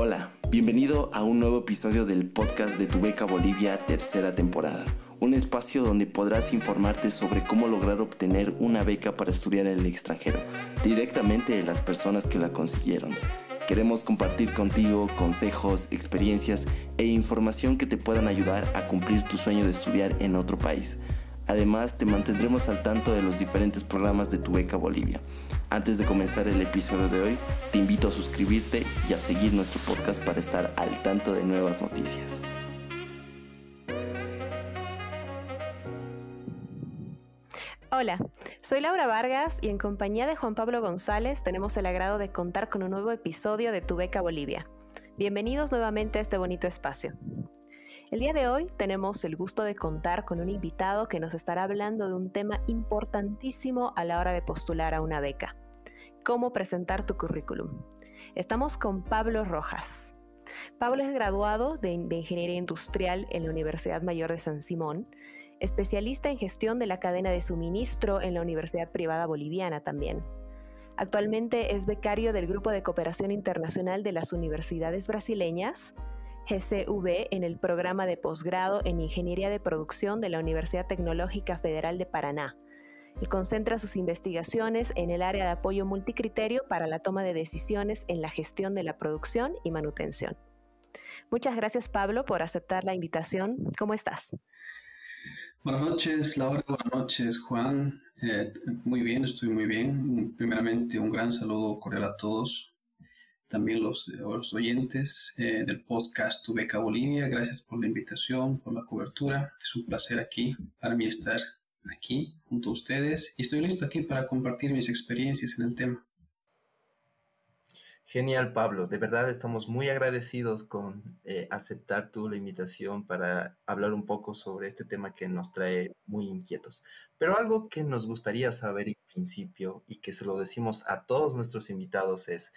Hola, bienvenido a un nuevo episodio del podcast de Tu Beca Bolivia, tercera temporada. Un espacio donde podrás informarte sobre cómo lograr obtener una beca para estudiar en el extranjero, directamente de las personas que la consiguieron. Queremos compartir contigo consejos, experiencias e información que te puedan ayudar a cumplir tu sueño de estudiar en otro país. Además, te mantendremos al tanto de los diferentes programas de Tu Beca Bolivia. Antes de comenzar el episodio de hoy, te invito a suscribirte y a seguir nuestro podcast para estar al tanto de nuevas noticias. Hola, soy Laura Vargas y en compañía de Juan Pablo González tenemos el agrado de contar con un nuevo episodio de Tu Beca Bolivia. Bienvenidos nuevamente a este bonito espacio. El día de hoy tenemos el gusto de contar con un invitado que nos estará hablando de un tema importantísimo a la hora de postular a una beca. Cómo presentar tu currículum. Estamos con Pablo Rojas. Pablo es graduado de, Ingeniería Industrial en la Universidad Mayor de San Simón, especialista en gestión de la cadena de suministro en la Universidad Privada Boliviana también. Actualmente es becario del Grupo de Cooperación Internacional de las Universidades Brasileñas GCV en el programa de posgrado en Ingeniería de Producción de la Universidad Tecnológica Federal de Paraná. Él concentra sus investigaciones en el área de apoyo multicriterio para la toma de decisiones en la gestión de la producción y manutención. Muchas gracias Pablo por aceptar la invitación. ¿Cómo estás? Buenas noches, Laura. Buenas noches, Juan. Eh, muy bien, estoy muy bien. Primeramente, un gran saludo cordial a todos también los, los oyentes eh, del podcast Tu Beca Bolivia. Gracias por la invitación, por la cobertura. Es un placer aquí para mí estar aquí junto a ustedes y estoy listo aquí para compartir mis experiencias en el tema. Genial, Pablo. De verdad estamos muy agradecidos con eh, aceptar tú la invitación para hablar un poco sobre este tema que nos trae muy inquietos. Pero algo que nos gustaría saber en principio y que se lo decimos a todos nuestros invitados es,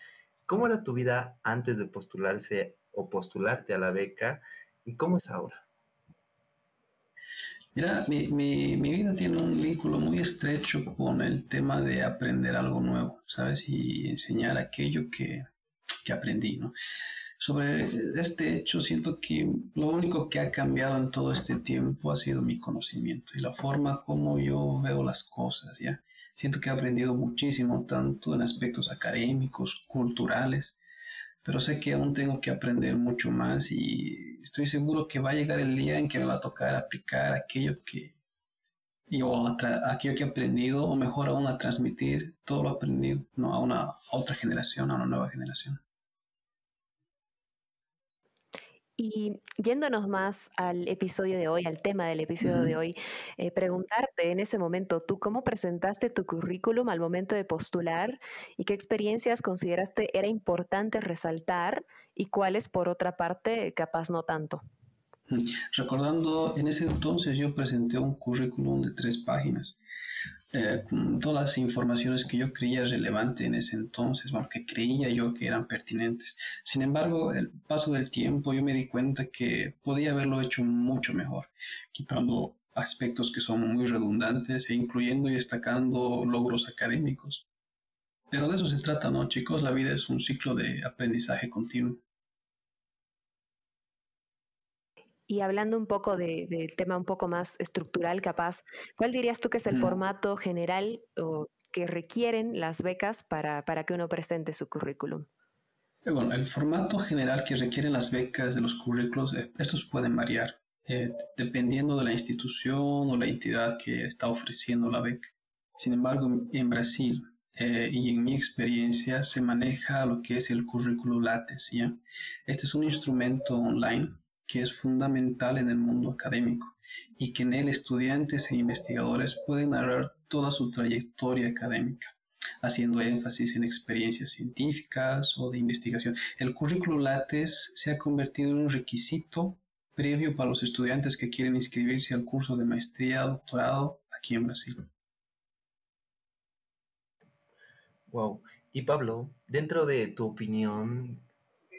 ¿Cómo era tu vida antes de postularse o postularte a la beca y cómo es ahora? Mira, mi, mi, vida tiene un vínculo muy estrecho con el tema de aprender algo nuevo, ¿sabes? Y enseñar aquello que, que aprendí, ¿no? Sobre este hecho, siento que lo único que ha cambiado en todo este tiempo ha sido mi conocimiento y la forma como yo veo las cosas, ¿ya? Siento que he aprendido muchísimo, tanto en aspectos académicos, culturales, pero sé que aún tengo que aprender mucho más y estoy seguro que va a llegar el día en que me va a tocar aplicar aquello que yo aquello que he aprendido o mejor aún a transmitir todo lo aprendido ¿no? a una a otra generación, a una nueva generación. Y yéndonos más al episodio de hoy, al tema del episodio de hoy, eh, preguntarte en ese momento, ¿tú cómo presentaste tu currículum al momento de postular y qué experiencias consideraste era importante resaltar y cuáles, por otra parte, capaz no tanto? Recordando, en ese entonces yo presenté un currículum de tres páginas eh, todas las informaciones que yo creía relevantes en ese entonces, bueno, que creía yo que eran pertinentes. Sin embargo, el paso del tiempo yo me di cuenta que podía haberlo hecho mucho mejor, quitando aspectos que son muy redundantes e incluyendo y destacando logros académicos. Pero de eso se trata, ¿no, chicos? La vida es un ciclo de aprendizaje continuo. Y hablando un poco del tema un poco más estructural, capaz, ¿cuál dirías tú que es el formato general o que requieren las becas para, que uno presente su currículum? Eh, bueno, el formato general que requieren las becas de los currículos, eh, estos pueden variar eh, dependiendo de la institución o la entidad que está ofreciendo la beca. Sin embargo, en Brasil y en mi experiencia se maneja lo que es el currículo LATES. ¿ya? Este es un instrumento online que es fundamental en el mundo académico y que en él estudiantes e investigadores pueden narrar toda su trayectoria académica, haciendo énfasis en experiencias científicas o de investigación. El currículo LATES se ha convertido en un requisito previo para los estudiantes que quieren inscribirse al curso de maestría, doctorado aquí en Brasil. Wow. Y Pablo, dentro de tu opinión,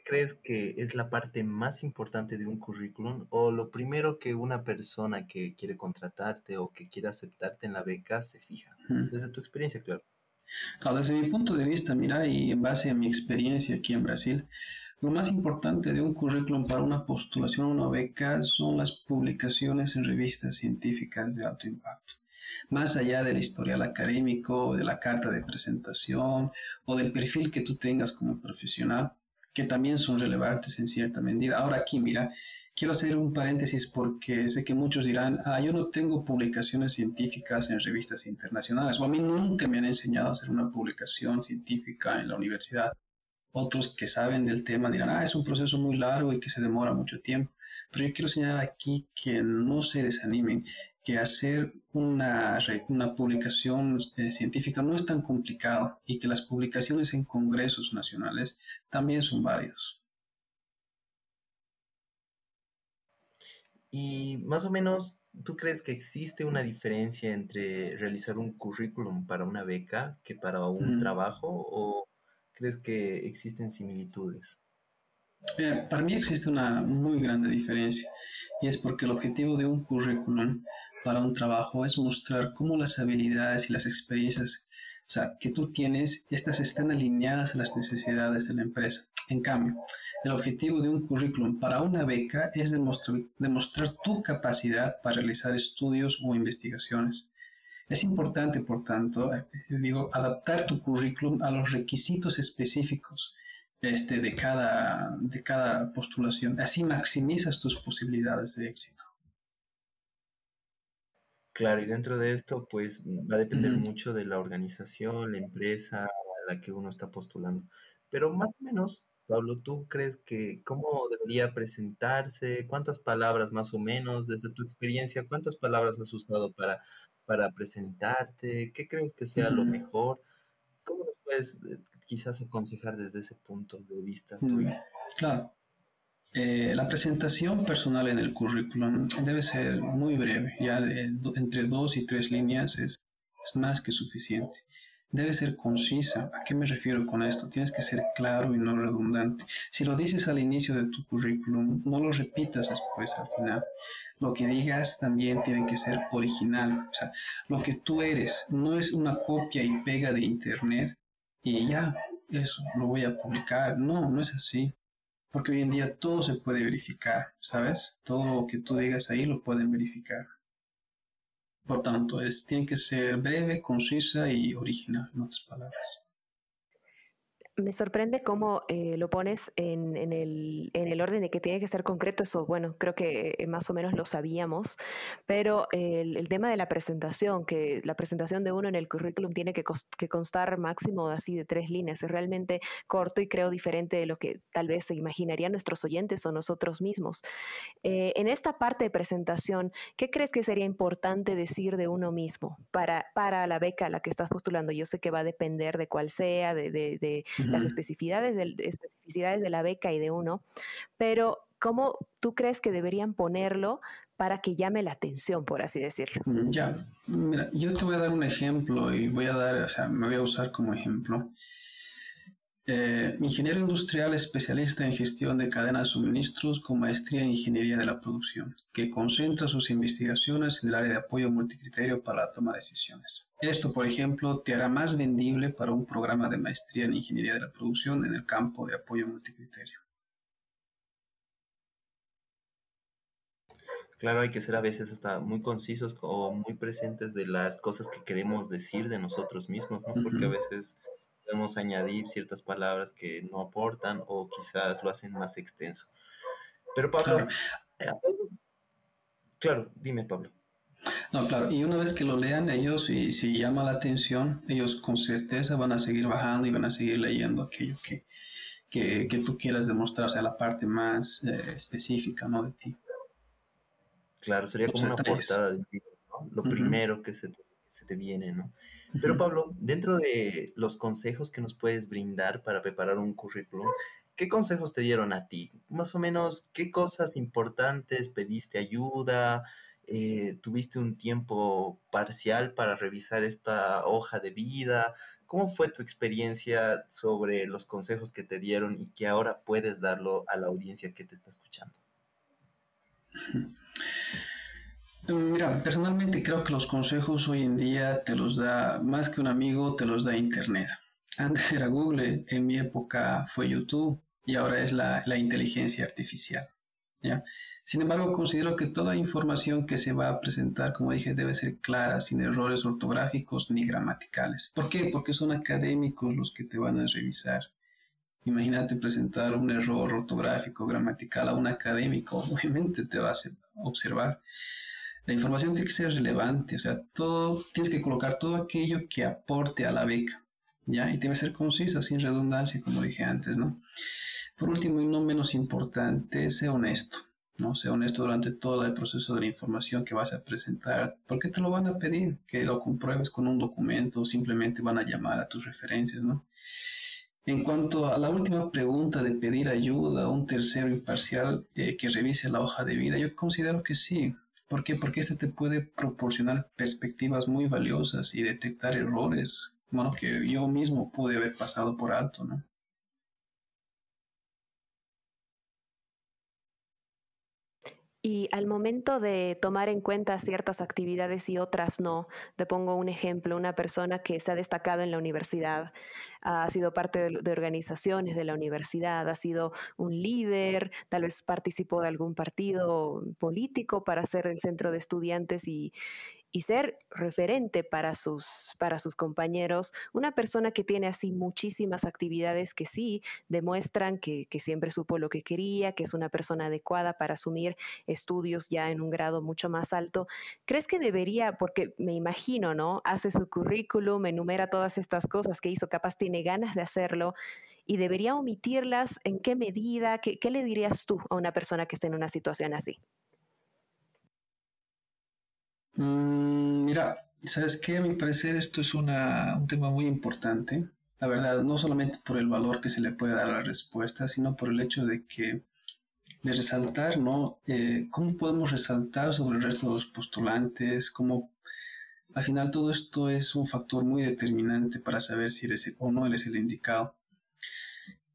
crees que es la parte más importante de un currículum o lo primero que una persona que quiere contratarte o que quiere aceptarte en la beca se fija? Desde tu experiencia, claro. desde mi punto de vista, mira, y en base a mi experiencia aquí en Brasil, Lo más importante de un currículum para una postulación a una beca son las publicaciones en revistas científicas de alto impacto. Más allá del historial académico, de la carta de presentación o del perfil que tú tengas como profesional, que también son relevantes en cierta medida. Ahora aquí, mira, quiero hacer un paréntesis porque sé que muchos dirán, ah, yo no tengo publicaciones científicas en revistas internacionales, o a mí nunca me han enseñado a hacer una publicación científica en la universidad. Otros que saben del tema dirán, ah, es un proceso muy largo y que se demora mucho tiempo. Pero yo quiero señalar aquí que no se desanimen, que hacer una, una publicación eh, científica no es tan complicado y que las publicaciones en congresos nacionales también son válidos. Y más o menos, ¿tú crees que existe una diferencia entre realizar un currículum para una beca que para un trabajo o crees que existen similitudes? Eh, para mí existe una muy grande diferencia y es porque el objetivo de un currículum para un trabajo es mostrar cómo las habilidades y las experiencias o sea, que tú tienes, estas están alineadas a las necesidades de la empresa. En cambio, el objetivo de un currículum para una beca es demostrar, tu capacidad para realizar estudios o investigaciones. Es importante, por tanto, eh, digo, adaptar tu currículum a los requisitos específicos este, de, cada, de cada postulación. Así maximizas tus posibilidades de éxito. Claro, y dentro de esto, pues va a depender mucho de la organización, la empresa a la que uno está postulando. Pero más o menos, Pablo, ¿tú crees que cómo debería presentarse? ¿Cuántas palabras más o menos, desde tu experiencia, cuántas palabras has usado para para presentarte? ¿Qué crees que sea lo mejor? ¿Cómo nos puedes eh, quizás aconsejar desde ese punto de vista tuyo? Claro. Eh, la presentación personal en el currículum debe ser muy breve, ya entre dos y tres líneas es, es más que suficiente. Debe ser concisa. ¿A qué me refiero con esto? Tienes que ser claro y no redundante. Si lo dices al inicio de tu currículum, no lo repitas después al final lo que digas también tiene que ser original. O sea, lo que tú eres no es una copia y pega de internet y ya, eso, lo voy a publicar. No, no es así. Porque hoy en día todo se puede verificar, ¿sabes? Todo lo que tú digas ahí lo pueden verificar. Por tanto, es, tiene que ser breve, concisa y original, en otras palabras. Me sorprende cómo eh, lo pones en, el, en, el, orden de que tiene que ser concreto. Eso, bueno, creo que eh, más o menos lo sabíamos, pero el, tema de la presentación, que la presentación de uno en el currículum tiene que, constar máximo así de tres líneas, es realmente corto y creo diferente de lo que tal vez se imaginarían nuestros oyentes o nosotros mismos. Eh, en esta parte de presentación, ¿qué crees que sería importante decir de uno mismo para, para la beca a la que estás postulando? Yo sé que va a depender de cuál sea, de, de las especificidades, especificidades de la beca y de uno, pero ¿cómo tú crees que deberían ponerlo para que llame la atención, por así decirlo? Ya, mira, yo te voy a dar un ejemplo y voy a dar, o sea, me voy a usar como ejemplo. Eh, ingeniero industrial especialista en gestión de cadenas de suministros con maestría en ingeniería de la producción, que concentra sus investigaciones en el área de apoyo multicriterio para la toma de decisiones. Esto, por ejemplo, te hará más vendible para un programa de maestría en ingeniería de la producción en el campo de apoyo multicriterio. Claro, hay que ser a veces hasta muy concisos o muy presentes de las cosas que queremos decir de nosotros mismos, ¿no? Porque a veces podemos añadir ciertas palabras que no aportan o quizás lo hacen más extenso. Pero Pablo, claro, eh, dime Pablo. No, claro, y una vez que lo lean ellos y si llama la atención, ellos con certeza van a seguir bajando y van a seguir leyendo aquello que, que, tú quieras demostrar, o sea, la parte más eh, específica, ¿no? De ti. Claro, sería como una portada de ¿no? Lo primero que se te se te viene, ¿no? Pero Pablo, dentro de los consejos que nos puedes brindar para preparar un currículum, ¿qué consejos te dieron a ti? Más o menos, ¿qué cosas importantes pediste ayuda? Eh, ¿Tuviste un tiempo parcial para revisar esta hoja de vida? ¿Cómo fue tu experiencia sobre los consejos que te dieron y que ahora puedes darlo a la audiencia que te está escuchando? Mira, personalmente creo que los consejos hoy en día te los da más que un amigo, te los da Internet. Antes era Google, en mi época fue YouTube y ahora es la, inteligencia artificial. Sin embargo, considero que toda información que se va a presentar, como dije, debe ser clara, sin errores ortográficos ni gramaticales. ¿Por qué? Porque son académicos los que te van a revisar. Imagínate presentar un error ortográfico, gramatical a un académico, obviamente te va a observar. La información tiene que ser relevante, o sea, todo, tienes que colocar todo aquello que aporte a la beca, ¿ya? Y debe ser concisa, sin redundancia, como dije antes, ¿no? Por último y no menos importante, sea honesto, ¿no? Sea honesto durante todo el proceso de la información que vas a presentar, porque te lo van a pedir, que lo compruebes con un documento o simplemente van a llamar a tus referencias, ¿no? En cuanto a la última pregunta de pedir ayuda a un tercero imparcial eh, que revise la hoja de vida, yo considero que sí. ¿Por qué? Porque este te puede proporcionar perspectivas muy valiosas y detectar errores, bueno, que yo mismo pude haber pasado por alto, ¿no? Y al momento de tomar en cuenta ciertas actividades y otras no, te pongo un ejemplo, una persona que se ha destacado en la universidad, ha sido parte de, organizaciones de la universidad, ha sido un líder, tal vez participó de algún partido político para ser el centro de estudiantes y, y ser referente para sus, para sus compañeros, una persona que tiene así muchísimas actividades que sí demuestran que, que, siempre supo lo que quería, que es una persona adecuada para asumir estudios ya en un grado mucho más alto. ¿Crees que debería, porque me imagino, ¿no? Hace su currículum, enumera todas estas cosas que hizo, capaz tiene ganas de hacerlo y debería omitirlas? ¿En qué medida? ¿Qué, qué le dirías tú a una persona que esté en una situación así? Mm, mira, ¿sabes qué? A mi parecer esto es una, un tema muy importante. La verdad, no solamente por el valor que se le puede dar a la respuesta, sino por el hecho de que de resaltar, ¿no? Eh, ¿Cómo podemos resaltar sobre el resto de los postulantes? ¿Cómo, al final todo esto es un factor muy determinante para saber si eres o no eres el indicado.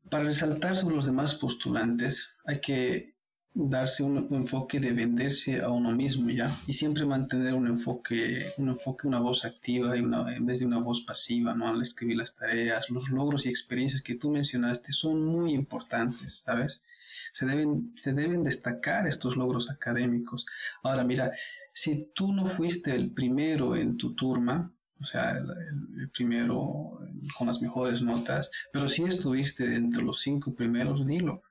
Para resaltar sobre los demás postulantes, hay que darse un, enfoque de venderse a uno mismo ya y siempre mantener un enfoque un enfoque una voz activa y una, en vez de una voz pasiva no al escribir las tareas los logros y experiencias que tú mencionaste son muy importantes sabes se deben se deben destacar estos logros académicos. Ahora mira si tú no fuiste el primero en tu turma o sea, el, el, primero con las mejores notas, pero si estuviste entre los cinco primeros, dilo.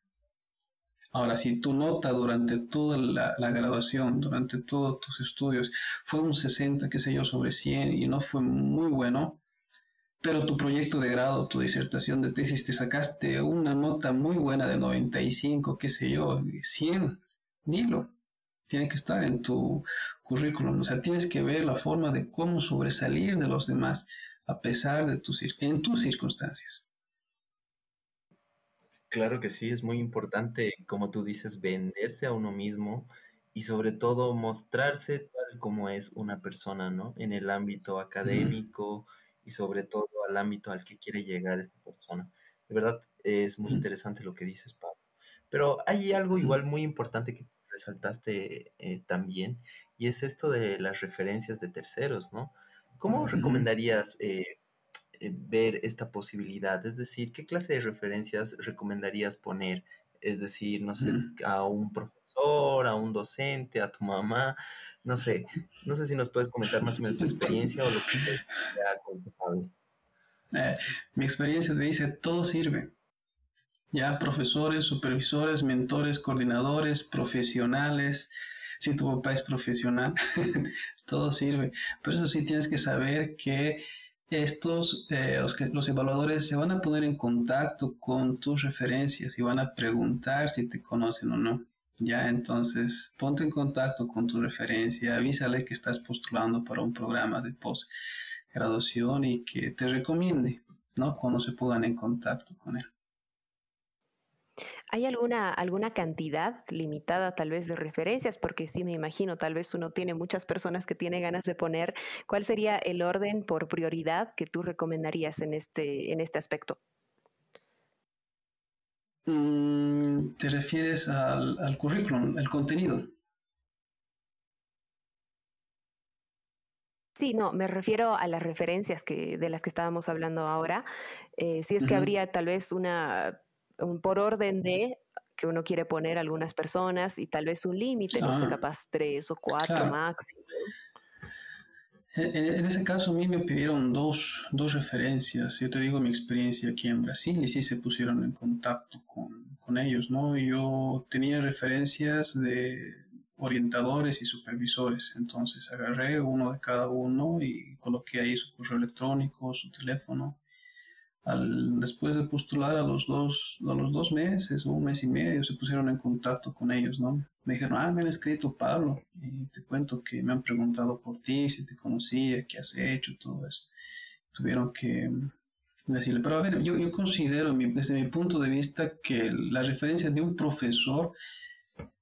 Ahora, si tu nota durante toda la, graduación, durante todos tus estudios, fue un 60, qué sé yo, sobre 100 y no fue muy bueno, pero tu proyecto de grado, tu disertación de tesis, te sacaste una nota muy buena de 95, qué sé yo, 100, dilo. Tiene que estar en tu currículum. O sea, tienes que ver la forma de cómo sobresalir de los demás a pesar de tus, en tus circunstancias. Claro que sí, es muy importante, como tú dices, venderse a uno mismo y sobre todo mostrarse tal como es una persona, ¿no? En el ámbito académico y sobre todo al ámbito al que quiere llegar esa persona. De verdad, es muy interesante lo que dices, Pablo. Pero hay algo igual muy importante que resaltaste eh, también, y es esto de las referencias de terceros, ¿no? ¿Cómo recomendarías eh, eh, ver esta posibilidad? Es decir, ¿qué clase de referencias recomendarías poner? Es decir, no sé, a un profesor, a un docente, a tu mamá, no sé. No sé si nos puedes comentar más o menos tu experiencia o lo que crees sea aconsejable. Eh, mi experiencia te dice, todo sirve. Ya, profesores, supervisores, mentores, coordinadores, profesionales, si tu papá es profesional, todo sirve. Pero eso sí tienes que saber que estos, eh, los, evaluadores se van a poner en contacto con tus referencias y van a preguntar si te conocen o no. Ya, entonces, ponte en contacto con tu referencia, avísale que estás postulando para un programa de postgraduación y que te recomiende, ¿no? Cuando se pongan en contacto con él. ¿Hay alguna, alguna cantidad limitada tal vez de referencias? Porque sí me imagino, tal vez uno tiene muchas personas que tiene ganas de poner. ¿Cuál sería el orden por prioridad que tú recomendarías en este, en este aspecto? Mm, ¿Te refieres al, al currículum, el contenido? Sí, no, me refiero a las referencias que, de las que estábamos hablando ahora. Eh, si es que habría tal vez una un por orden de que uno quiere poner algunas personas y tal vez un límite, no sé, capaz tres o cuatro máximo. En, ese caso a mí me pidieron dos, dos, referencias. Yo te digo mi experiencia aquí en Brasil y sí se pusieron en contacto con, con ellos, ¿no? Yo tenía referencias de orientadores y supervisores. Entonces agarré uno de cada uno y coloqué ahí su correo electrónico, su teléfono al, después de postular a los dos, a los dos meses o un mes y medio, se pusieron en contacto con ellos, ¿no? Me dijeron, ah, me han escrito Pablo, y te cuento que me han preguntado por ti, si te conocía, qué has hecho, todo eso. Tuvieron que decirle, pero a ver, yo, yo considero desde mi punto de vista que la referencia de un profesor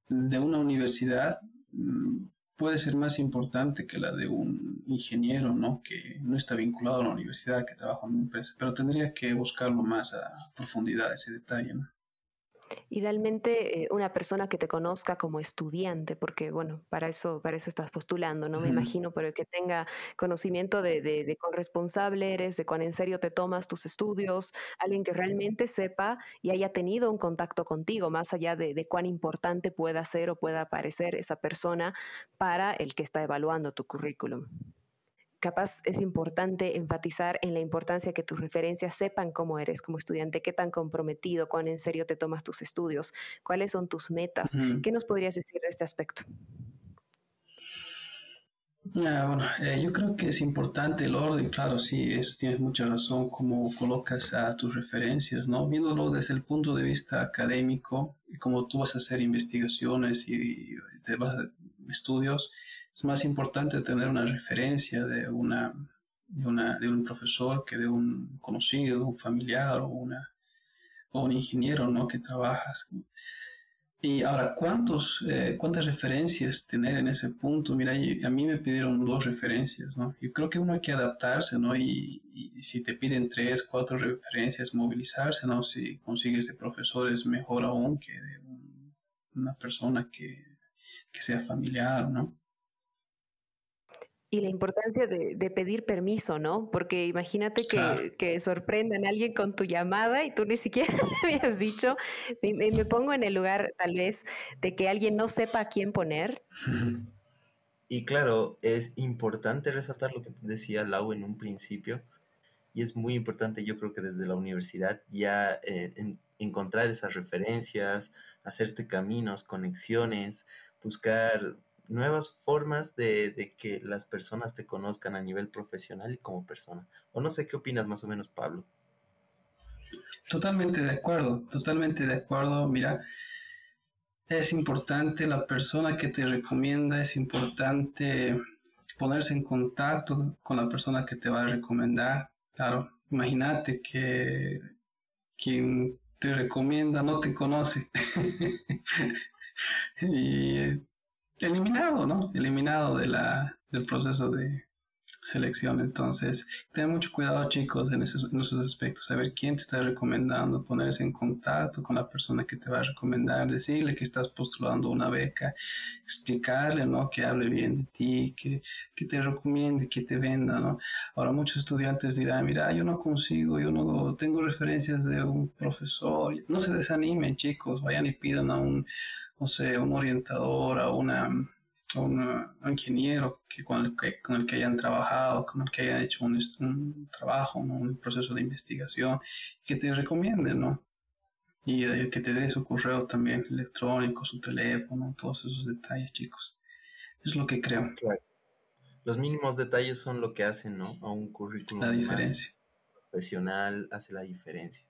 de una universidad mm, puede ser más importante que la de un ingeniero, ¿no? Que no está vinculado a la universidad, que trabaja en una empresa, pero tendría que buscarlo más a profundidad ese detalle, ¿no? Idealmente eh, una persona que te conozca como estudiante, porque bueno, para eso, para eso estás postulando, ¿no? Me imagino, pero que tenga conocimiento de, de, cuán responsable eres, de cuán en serio te tomas tus estudios, alguien que realmente sepa y haya tenido un contacto contigo, más allá de, de cuán importante pueda ser o pueda parecer esa persona para el que está evaluando tu currículum capaz es importante enfatizar en la importancia que tus referencias sepan cómo eres como estudiante, qué tan comprometido, cuán en serio te tomas tus estudios, cuáles son tus metas. ¿Qué nos podrías decir de este aspecto? bueno, eh, yo creo que es importante el orden, claro, sí, eso tienes mucha razón, cómo colocas a tus referencias, ¿no? Viéndolo desde el punto de vista académico, y cómo tú vas a hacer investigaciones y, te vas a estudios, es más importante tener una referencia de, una, de, una, un profesor que de un conocido, un familiar o, una, o un ingeniero ¿no? que trabajas. Y ahora, ¿cuántos, eh, ¿cuántas referencias tener en ese punto? Mira, a mí me pidieron dos referencias, ¿no? Yo creo que uno hay que adaptarse, ¿no? Y, si te piden tres, cuatro referencias, movilizarse, ¿no? Si consigues de profesores, mejor aún que de una persona que, que sea familiar, ¿no? Y la importancia de, pedir permiso, ¿no? Porque imagínate que, que, sorprendan a alguien con tu llamada y tú ni siquiera le habías dicho. Me, pongo en el lugar, tal vez, de que alguien no sepa a quién poner. Y claro, es importante resaltar lo que decía Lau en un principio. Y es muy importante, yo creo que desde la universidad ya eh, encontrar esas referencias, hacerte caminos, conexiones, buscar nuevas formas de, que las personas te conozcan a nivel profesional y como persona. O no sé qué opinas más o menos, Pablo. Totalmente de acuerdo, totalmente de acuerdo. Mira, es importante la persona que te recomienda, es importante ponerse en contacto con la persona que te va a recomendar. Claro, imagínate que quien te recomienda no te conoce. y eliminado, ¿no? Eliminado de la, del proceso de selección. Entonces, ten mucho cuidado, chicos, en esos, aspectos. Saber quién te está recomendando, ponerse en contacto con la persona que te va a recomendar, decirle que estás postulando una beca, explicarle, ¿no? Que hable bien de ti, que, que te recomiende, que te venda, ¿no? Ahora, muchos estudiantes dirán, mira, yo no consigo, yo no tengo referencias de un profesor. No se desanimen, chicos, vayan y pidan a un no sé, un orientador, a, una, un ingeniero que con, el que, con el que hayan trabajado, con el que hayan hecho un, trabajo, un proceso de investigación, que te recomiende, ¿no? Y que te dé su correo también electrónico, su teléfono, todos esos detalles, chicos. Es lo que creo. Los mínimos detalles son lo que hacen, ¿no? A un currículum la diferencia. profesional hace la diferencia.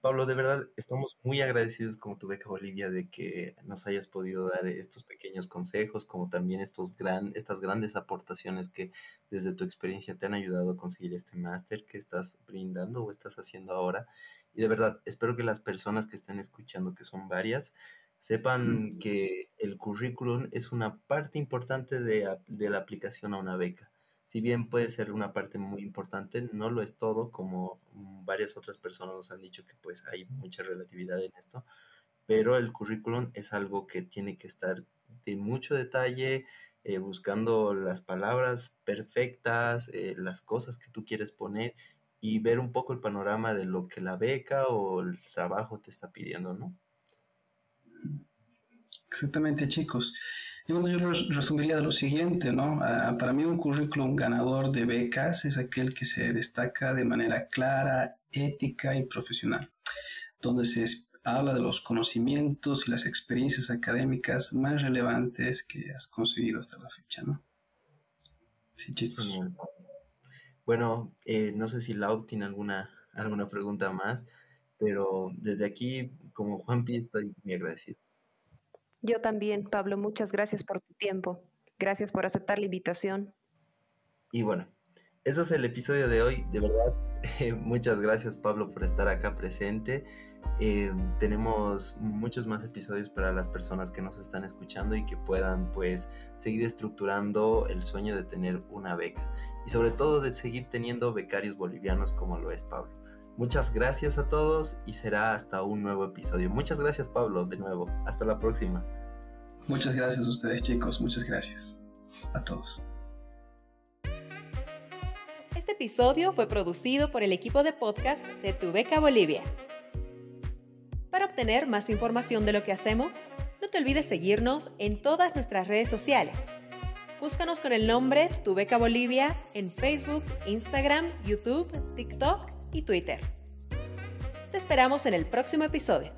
Pablo, de verdad estamos muy agradecidos como tu beca Bolivia de que nos hayas podido dar estos pequeños consejos, como también estos gran, estas grandes aportaciones que desde tu experiencia te han ayudado a conseguir este máster que estás brindando o estás haciendo ahora. Y de verdad, espero que las personas que estén escuchando, que son varias, sepan que el currículum es una parte importante de, de la aplicación a una beca si bien puede ser una parte muy importante, no lo es todo, como varias otras personas nos han dicho que pues hay mucha relatividad en esto, pero el currículum es algo que tiene que estar de mucho detalle, eh, buscando las palabras perfectas, eh, las cosas que tú quieres poner y ver un poco el panorama de lo que la beca o el trabajo te está pidiendo, ¿no? Exactamente, chicos. Yo resumiría de lo siguiente, ¿no? Ah, para mí un currículum ganador de becas es aquel que se destaca de manera clara, ética y profesional, donde se habla de los conocimientos y las experiencias académicas más relevantes que has conseguido hasta la fecha, ¿no? Sí, chicos. Bueno, eh, no sé si Lau tiene alguna, alguna pregunta más, pero desde aquí, como Juanpi, estoy muy agradecido. Yo también, Pablo, muchas gracias por tu tiempo. Gracias por aceptar la invitación. Y bueno, eso es el episodio de hoy. De verdad, muchas gracias, Pablo, por estar acá presente. Eh, tenemos muchos más episodios para las personas que nos están escuchando y que puedan pues seguir estructurando el sueño de tener una beca y sobre todo de seguir teniendo becarios bolivianos como lo es Pablo. Muchas gracias a todos y será hasta un nuevo episodio. Muchas gracias Pablo de nuevo. Hasta la próxima. Muchas gracias a ustedes chicos. Muchas gracias a todos. Este episodio fue producido por el equipo de podcast de Tu Beca Bolivia. Para obtener más información de lo que hacemos, no te olvides seguirnos en todas nuestras redes sociales. Búscanos con el nombre Tu Beca Bolivia en Facebook, Instagram, YouTube, TikTok y Twitter. Te esperamos en el próximo episodio.